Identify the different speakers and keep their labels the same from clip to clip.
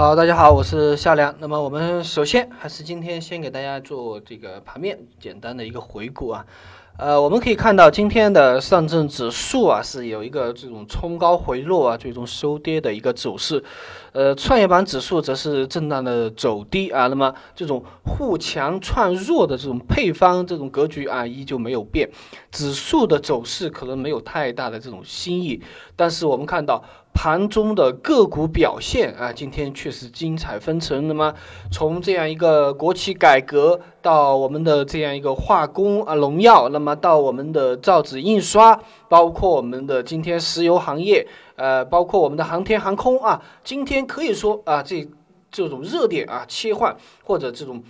Speaker 1: 好，大家好，我是夏良。那么我们首先还是今天先给大家做这个盘面简单的一个回顾啊。呃，我们可以看到今天的上证指数啊是有一个这种冲高回落啊，最终收跌的一个走势。呃，创业板指数则是震荡的走低啊。那么这种互强串弱的这种配方这种格局啊依旧没有变，指数的走势可能没有太大的这种新意，但是我们看到。盘中的个股表现啊，今天确实精彩纷呈。那么，从这样一个国企改革到我们的这样一个化工啊、农药，那么到我们的造纸印刷，包括我们的今天石油行业，呃，包括我们的航天航空啊，今天可以说啊，这这种热点啊切换或者这种。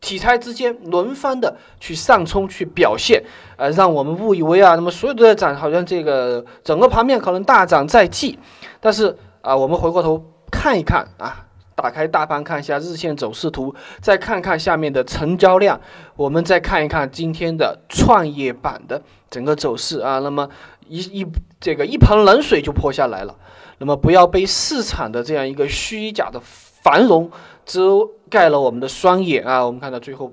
Speaker 1: 题材之间轮番的去上冲去表现，呃，让我们误以为啊，那么所有都在涨，好像这个整个盘面可能大涨在即。但是啊，我们回过头看一看啊，打开大盘看一下日线走势图，再看看下面的成交量，我们再看一看今天的创业板的整个走势啊，那么一一这个一盆冷水就泼下来了。那么不要被市场的这样一个虚假的繁荣。遮盖了我们的双眼啊！我们看到最后，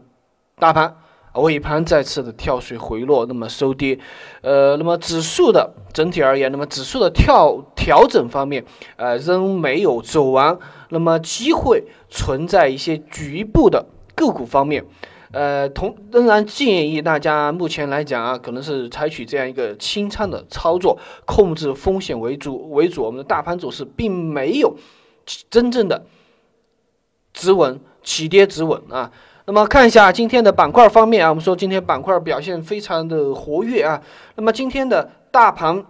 Speaker 1: 大盘尾盘再次的跳水回落，那么收跌。呃，那么指数的整体而言，那么指数的跳调整方面，呃，仍没有走完。那么机会存在一些局部的个股方面，呃，同仍然建议大家目前来讲啊，可能是采取这样一个清仓的操作，控制风险为主为主。我们的大盘走势并没有真正的。止稳起跌止稳啊，那么看一下今天的板块方面啊，我们说今天板块表现非常的活跃啊，那么今天的大盘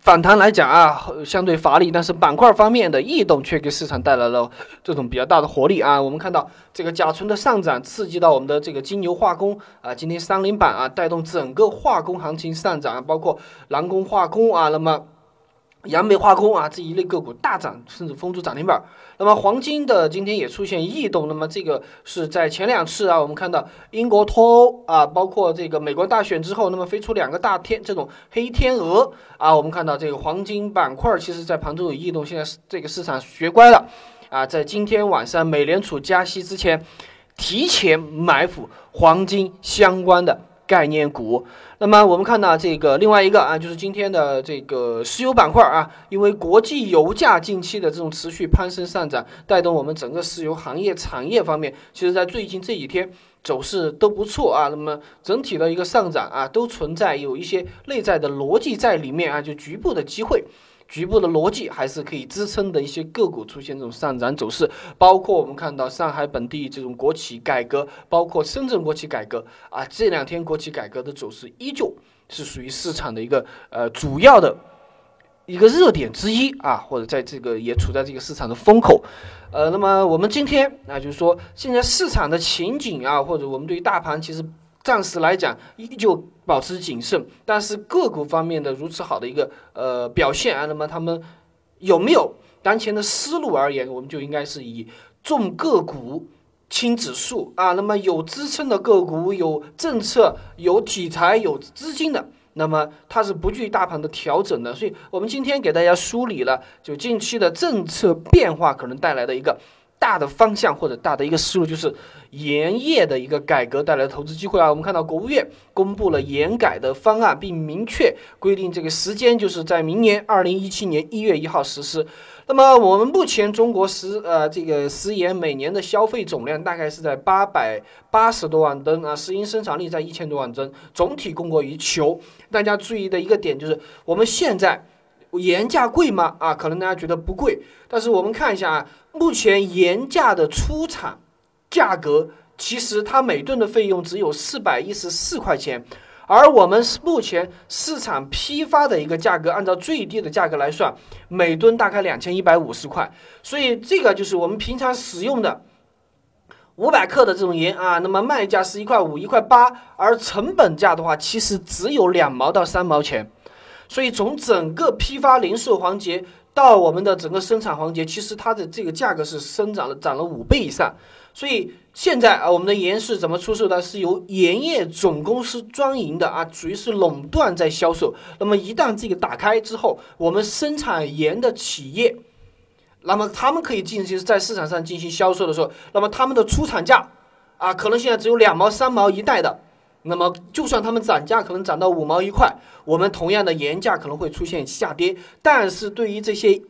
Speaker 1: 反弹来讲啊，相对乏力，但是板块方面的异动却给市场带来了这种比较大的活力啊。我们看到这个甲醇的上涨，刺激到我们的这个金牛化工啊，今天三零板啊带动整个化工行情上涨，包括蓝工化工啊，那么。扬煤化工啊这一类个股大涨，甚至封住涨停板。那么黄金的今天也出现异动，那么这个是在前两次啊，我们看到英国脱欧啊，包括这个美国大选之后，那么飞出两个大天这种黑天鹅啊，我们看到这个黄金板块其实在盘中有异动，现在是这个市场学乖了啊，在今天晚上美联储加息之前，提前埋伏黄金相关的。概念股，那么我们看到这个另外一个啊，就是今天的这个石油板块啊，因为国际油价近期的这种持续攀升上涨，带动我们整个石油行业产业方面，其实在最近这几天走势都不错啊。那么整体的一个上涨啊，都存在有一些内在的逻辑在里面啊，就局部的机会。局部的逻辑还是可以支撑的一些个股出现这种上涨走势，包括我们看到上海本地这种国企改革，包括深圳国企改革啊，这两天国企改革的走势依旧是属于市场的一个呃主要的一个热点之一啊，或者在这个也处在这个市场的风口，呃，那么我们今天啊，就是说现在市场的情景啊，或者我们对于大盘其实。暂时来讲，依旧保持谨慎，但是个股方面的如此好的一个呃表现啊，那么他们有没有当前的思路而言，我们就应该是以重个股轻指数啊，那么有支撑的个股、有政策、有题材、有资金的，那么它是不惧大盘的调整的。所以我们今天给大家梳理了，就近期的政策变化可能带来的一个。大的方向或者大的一个思路，就是盐业的一个改革带来的投资机会啊。我们看到国务院公布了盐改的方案，并明确规定这个时间就是在明年二零一七年一月一号实施。那么我们目前中国食呃这个食盐每年的消费总量大概是在八百八十多万吨啊，石英生产力在一千多万吨，总体供过于求。大家注意的一个点就是我们现在。盐价贵吗？啊，可能大家觉得不贵，但是我们看一下啊，目前盐价的出厂价格，其实它每吨的费用只有四百一十四块钱，而我们目前市场批发的一个价格，按照最低的价格来算，每吨大概两千一百五十块，所以这个就是我们平常使用的五百克的这种盐啊，那么卖价是一块五、一块八，而成本价的话，其实只有两毛到三毛钱。所以从整个批发零售环节到我们的整个生产环节，其实它的这个价格是生长了涨了五倍以上。所以现在啊，我们的盐是怎么出售的？是由盐业总公司专营的啊，属于是垄断在销售。那么一旦这个打开之后，我们生产盐的企业那么他们可以进行在市场上进行销售的时候，那么他们的出厂价啊，可能现在只有两毛三毛一袋的。那么，就算他们涨价可能涨到五毛一块，我们同样的盐价可能会出现下跌。但是对于这些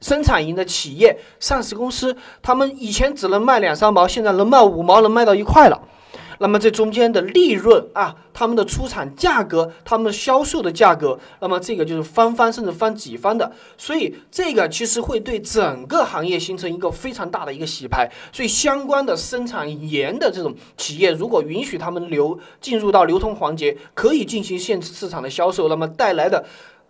Speaker 1: 生产营的企业、上市公司，他们以前只能卖两三毛，现在能卖五毛，能卖到一块了。那么这中间的利润啊，他们的出厂价格，他们销售的价格，那么这个就是翻番甚至翻几番的，所以这个其实会对整个行业形成一个非常大的一个洗牌。所以相关的生产盐的这种企业，如果允许他们流进入到流通环节，可以进行限制市场的销售，那么带来的。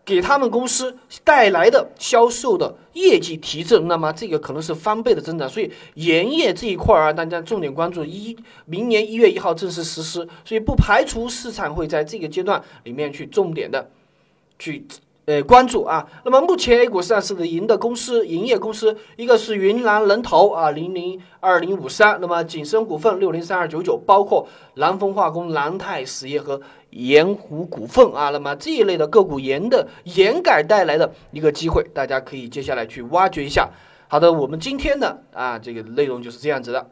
Speaker 1: 给他们公司带来的销售的业绩提振，那么这个可能是翻倍的增长。所以盐业这一块啊，大家重点关注一明年一月一号正式实施，所以不排除市场会在这个阶段里面去重点的去。呃，关注啊。那么目前 A 股上市的银的公司、营业公司，一个是云南人头啊，零零二零五三。那么景深股份六零三二九九，包括南风化工、南泰实业和盐湖股份啊。那么这一类的个股，盐的盐改带来的一个机会，大家可以接下来去挖掘一下。好的，我们今天的啊这个内容就是这样子的。